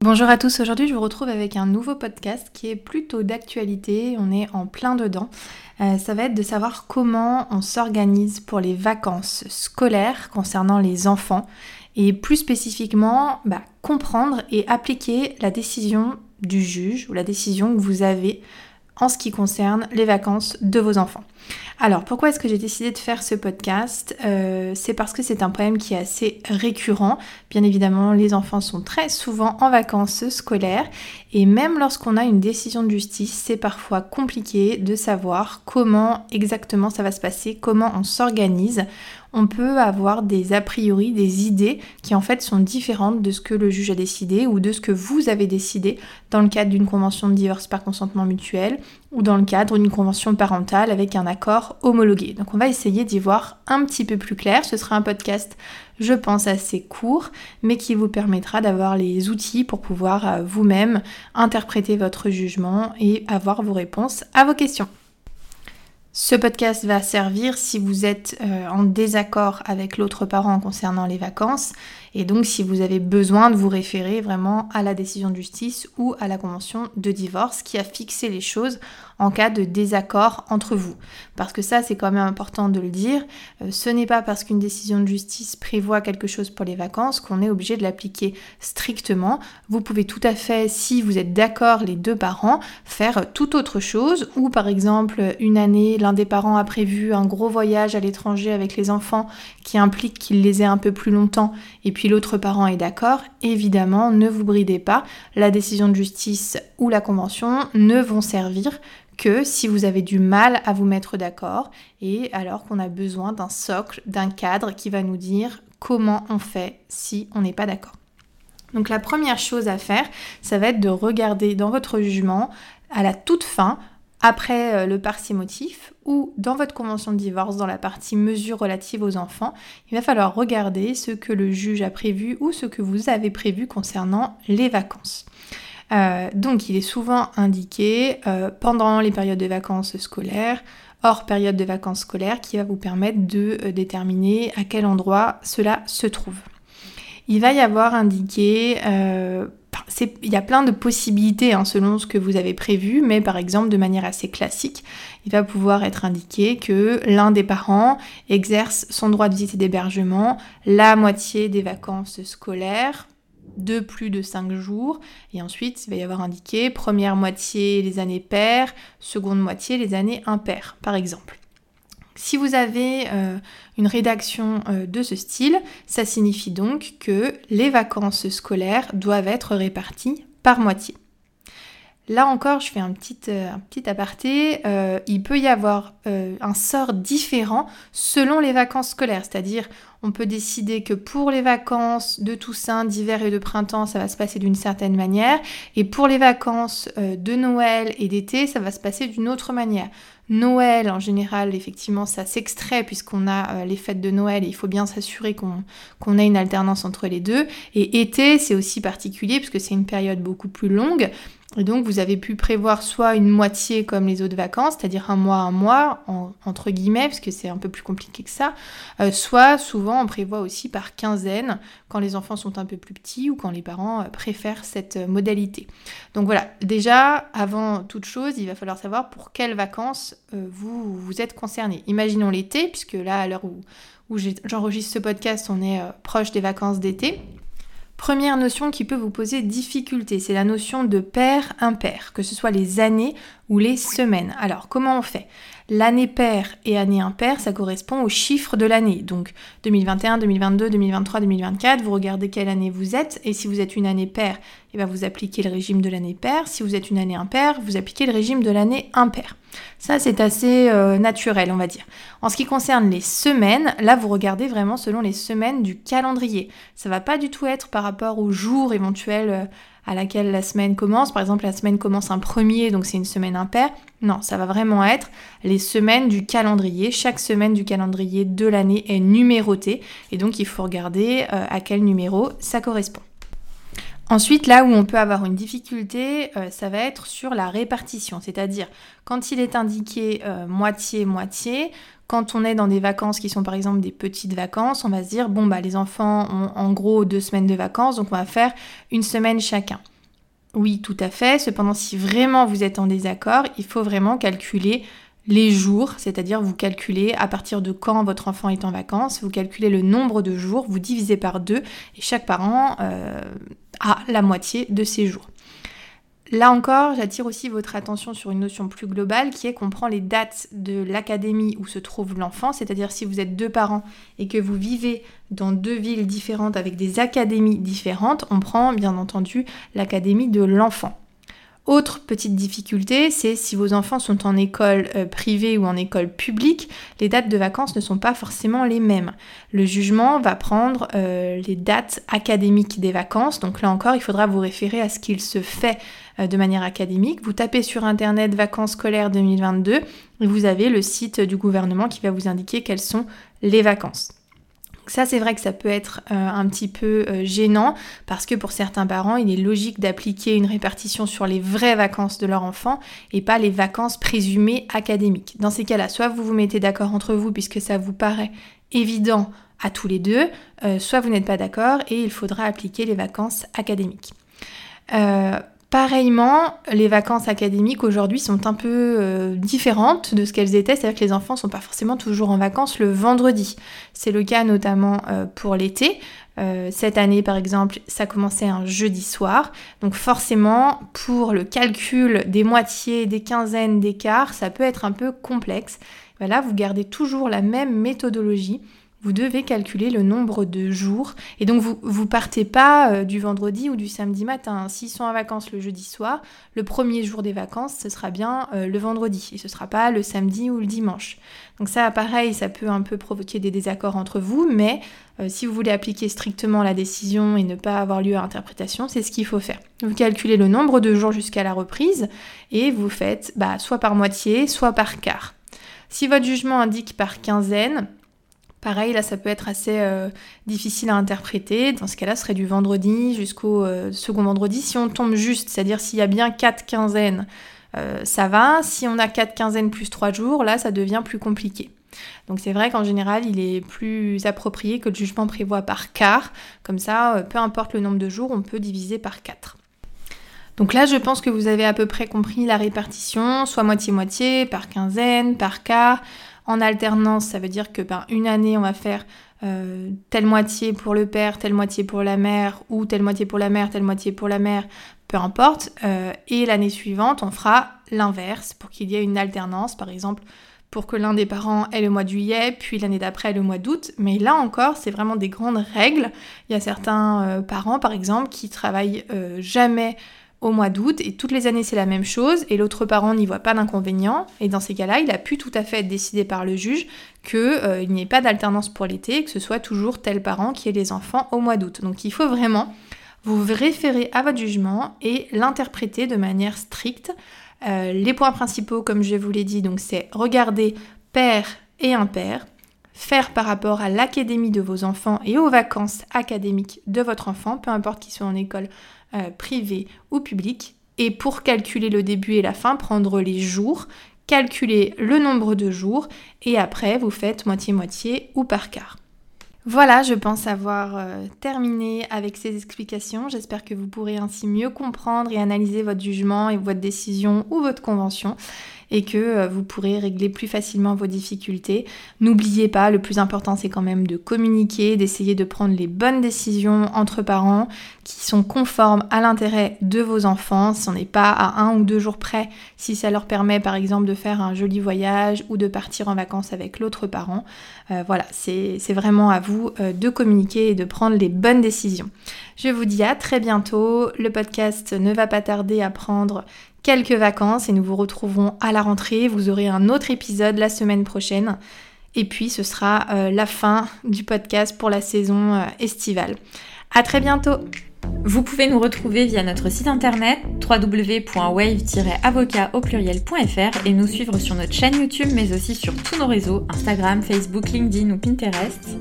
Bonjour à tous, aujourd'hui je vous retrouve avec un nouveau podcast qui est plutôt d'actualité, on est en plein dedans. Euh, ça va être de savoir comment on s'organise pour les vacances scolaires concernant les enfants et plus spécifiquement bah, comprendre et appliquer la décision du juge ou la décision que vous avez en ce qui concerne les vacances de vos enfants. Alors, pourquoi est-ce que j'ai décidé de faire ce podcast? Euh, C'est parce que c'est un problème qui est assez récurrent. Bien évidemment, les enfants sont très souvent en vacances scolaires et même lorsqu'on a une décision de justice, c'est parfois compliqué de savoir comment exactement ça va se passer, comment on s'organise on peut avoir des a priori, des idées qui en fait sont différentes de ce que le juge a décidé ou de ce que vous avez décidé dans le cadre d'une convention de divorce par consentement mutuel ou dans le cadre d'une convention parentale avec un accord homologué. Donc on va essayer d'y voir un petit peu plus clair. Ce sera un podcast, je pense, assez court, mais qui vous permettra d'avoir les outils pour pouvoir euh, vous-même interpréter votre jugement et avoir vos réponses à vos questions. Ce podcast va servir si vous êtes euh, en désaccord avec l'autre parent concernant les vacances et donc si vous avez besoin de vous référer vraiment à la décision de justice ou à la convention de divorce qui a fixé les choses en cas de désaccord entre vous. Parce que ça c'est quand même important de le dire, euh, ce n'est pas parce qu'une décision de justice prévoit quelque chose pour les vacances qu'on est obligé de l'appliquer strictement. Vous pouvez tout à fait, si vous êtes d'accord les deux parents, faire tout autre chose ou par exemple une année l'un des parents a prévu un gros voyage à l'étranger avec les enfants qui implique qu'il les ait un peu plus longtemps et puis l'autre parent est d'accord, évidemment, ne vous bridez pas. La décision de justice ou la convention ne vont servir que si vous avez du mal à vous mettre d'accord et alors qu'on a besoin d'un socle, d'un cadre qui va nous dire comment on fait si on n'est pas d'accord. Donc la première chose à faire, ça va être de regarder dans votre jugement à la toute fin après euh, le motif ou dans votre convention de divorce, dans la partie mesures relatives aux enfants, il va falloir regarder ce que le juge a prévu ou ce que vous avez prévu concernant les vacances. Euh, donc il est souvent indiqué euh, pendant les périodes de vacances scolaires, hors période de vacances scolaires, qui va vous permettre de déterminer à quel endroit cela se trouve. Il va y avoir indiqué il y a plein de possibilités hein, selon ce que vous avez prévu, mais par exemple de manière assez classique, il va pouvoir être indiqué que l'un des parents exerce son droit de visite et d'hébergement la moitié des vacances scolaires de plus de 5 jours. Et ensuite, il va y avoir indiqué première moitié les années paires, seconde moitié les années impaires, par exemple. Si vous avez euh, une rédaction euh, de ce style, ça signifie donc que les vacances scolaires doivent être réparties par moitié. Là encore, je fais un petit, euh, un petit aparté. il peut y avoir un sort différent selon les vacances scolaires. C'est-à-dire, on peut décider que pour les vacances de Toussaint, d'hiver et de printemps, ça va se passer d'une certaine manière. Et pour les vacances de Noël et d'été, ça va se passer d'une autre manière. Noël, en général, effectivement, ça s'extrait puisqu'on a euh, les fêtes de Noël et il faut bien s'assurer qu'on ait une alternance entre les deux. Et été, c'est aussi particulier puisque c'est une période beaucoup plus longue. Et donc, vous avez pu prévoir soit une moitié comme les autres vacances, c'est-à-dire un mois, un mois, entre guillemets, parce que c'est un peu plus compliqué que ça. Euh, soit, souvent, on prévoit aussi par quinzaine, quand les enfants sont un peu plus petits ou quand les parents euh, préfèrent cette euh, modalité. Donc voilà, déjà, avant toute chose, il va falloir savoir pour quelles vacances vous, vous êtes concerné. Imaginons l'été, puisque là, à l'heure où, où j'enregistre ce podcast, on est proche des vacances d'été. Première notion qui peut vous poser difficulté, c'est la notion de pair-impair, que ce soit les années ou les semaines. Alors, comment on fait? L'année paire et année impaire, ça correspond aux chiffres de l'année. Donc 2021, 2022, 2023, 2024, vous regardez quelle année vous êtes. Et si vous êtes une année paire, eh bien vous appliquez le régime de l'année paire. Si vous êtes une année impaire, vous appliquez le régime de l'année impaire. Ça, c'est assez euh, naturel, on va dire. En ce qui concerne les semaines, là, vous regardez vraiment selon les semaines du calendrier. Ça va pas du tout être par rapport aux jours éventuels euh, à laquelle la semaine commence. Par exemple, la semaine commence un premier, donc c'est une semaine impaire. Non, ça va vraiment être les semaines du calendrier. Chaque semaine du calendrier de l'année est numérotée et donc il faut regarder euh, à quel numéro ça correspond. Ensuite, là où on peut avoir une difficulté, euh, ça va être sur la répartition, c'est-à-dire quand il est indiqué moitié-moitié, euh, quand on est dans des vacances qui sont par exemple des petites vacances, on va se dire bon bah les enfants ont en gros deux semaines de vacances, donc on va faire une semaine chacun. Oui, tout à fait. Cependant, si vraiment vous êtes en désaccord, il faut vraiment calculer les jours, c'est-à-dire vous calculez à partir de quand votre enfant est en vacances, vous calculez le nombre de jours, vous divisez par deux et chaque parent euh, a la moitié de ces jours. Là encore, j'attire aussi votre attention sur une notion plus globale qui est qu'on prend les dates de l'académie où se trouve l'enfant, c'est-à-dire si vous êtes deux parents et que vous vivez dans deux villes différentes avec des académies différentes, on prend bien entendu l'académie de l'enfant. Autre petite difficulté, c'est si vos enfants sont en école euh, privée ou en école publique, les dates de vacances ne sont pas forcément les mêmes. Le jugement va prendre euh, les dates académiques des vacances, donc là encore, il faudra vous référer à ce qu'il se fait euh, de manière académique. Vous tapez sur Internet vacances scolaires 2022 et vous avez le site du gouvernement qui va vous indiquer quelles sont les vacances. Ça, c'est vrai que ça peut être euh, un petit peu euh, gênant parce que pour certains parents, il est logique d'appliquer une répartition sur les vraies vacances de leur enfant et pas les vacances présumées académiques. Dans ces cas-là, soit vous vous mettez d'accord entre vous puisque ça vous paraît évident à tous les deux, soit vous n'êtes pas d'accord et il faudra appliquer les vacances académiques. Pareillement, les vacances académiques aujourd'hui sont un peu euh, différentes de ce qu'elles étaient, c'est-à-dire que les enfants ne sont pas forcément toujours en vacances le vendredi. C'est le cas notamment euh, pour l'été. Euh, cette année, par exemple, ça commençait un jeudi soir. Donc forcément, pour le calcul des moitiés, des quinzaines, des quarts, ça peut être un peu complexe. Voilà, vous gardez toujours la même méthodologie vous devez calculer le nombre de jours. Et donc, vous ne partez pas euh, du vendredi ou du samedi matin. S'ils sont en vacances le jeudi soir, le premier jour des vacances, ce sera bien euh, le vendredi. Et ce ne sera pas le samedi ou le dimanche. Donc ça, pareil, ça peut un peu provoquer des désaccords entre vous. Mais euh, si vous voulez appliquer strictement la décision et ne pas avoir lieu à interprétation, c'est ce qu'il faut faire. Vous calculez le nombre de jours jusqu'à la reprise et vous faites bah, soit par moitié, soit par quart. Si votre jugement indique par quinzaine, Pareil, là, ça peut être assez euh, difficile à interpréter. Dans ce cas-là, ce serait du vendredi jusqu'au euh, second vendredi. Si on tombe juste, c'est-à-dire s'il y a bien 4 quinzaines, euh, ça va. Si on a 4 quinzaines plus 3 jours, là, ça devient plus compliqué. Donc c'est vrai qu'en général, il est plus approprié que le jugement prévoit par quart. Comme ça, peu importe le nombre de jours, on peut diviser par 4. Donc là, je pense que vous avez à peu près compris la répartition, soit moitié-moitié, par quinzaine, par quart. En alternance, ça veut dire que ben, une année, on va faire euh, telle moitié pour le père, telle moitié pour la mère, ou telle moitié pour la mère, telle moitié pour la mère, peu importe. Euh, et l'année suivante, on fera l'inverse pour qu'il y ait une alternance, par exemple pour que l'un des parents ait le mois de juillet, puis l'année d'après le mois d'août. Mais là encore, c'est vraiment des grandes règles. Il y a certains euh, parents, par exemple, qui travaillent jamais au mois d'août et toutes les années c'est la même chose et l'autre parent n'y voit pas d'inconvénient et dans ces cas-là il a pu tout à fait être décidé par le juge qu'il euh, n'y ait pas d'alternance pour l'été que ce soit toujours tel parent qui ait les enfants au mois d'août. Donc il faut vraiment vous référer à votre jugement et l'interpréter de manière stricte. Euh, les points principaux comme je vous l'ai dit donc c'est regarder père et impair, faire par rapport à l'académie de vos enfants et aux vacances académiques de votre enfant, peu importe qu'ils soient en école euh, privé ou public. Et pour calculer le début et la fin, prendre les jours, calculer le nombre de jours et après vous faites moitié-moitié ou par quart. Voilà, je pense avoir euh, terminé avec ces explications. J'espère que vous pourrez ainsi mieux comprendre et analyser votre jugement et votre décision ou votre convention et que euh, vous pourrez régler plus facilement vos difficultés. N'oubliez pas, le plus important c'est quand même de communiquer, d'essayer de prendre les bonnes décisions entre parents qui sont conformes à l'intérêt de vos enfants, si on n'est pas à un ou deux jours près, si ça leur permet par exemple de faire un joli voyage ou de partir en vacances avec l'autre parent. Euh, voilà, c'est vraiment à vous euh, de communiquer et de prendre les bonnes décisions. Je vous dis à très bientôt. Le podcast ne va pas tarder à prendre quelques vacances et nous vous retrouverons à la rentrée. Vous aurez un autre épisode la semaine prochaine. Et puis ce sera euh, la fin du podcast pour la saison euh, estivale. À très bientôt Vous pouvez nous retrouver via notre site internet www.wave-avocat au et nous suivre sur notre chaîne YouTube mais aussi sur tous nos réseaux Instagram, Facebook, LinkedIn ou Pinterest.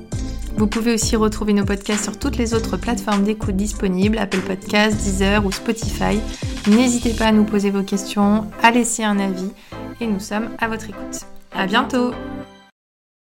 Vous pouvez aussi retrouver nos podcasts sur toutes les autres plateformes d'écoute disponibles, Apple Podcasts, Deezer ou Spotify. N'hésitez pas à nous poser vos questions, à laisser un avis et nous sommes à votre écoute. À bientôt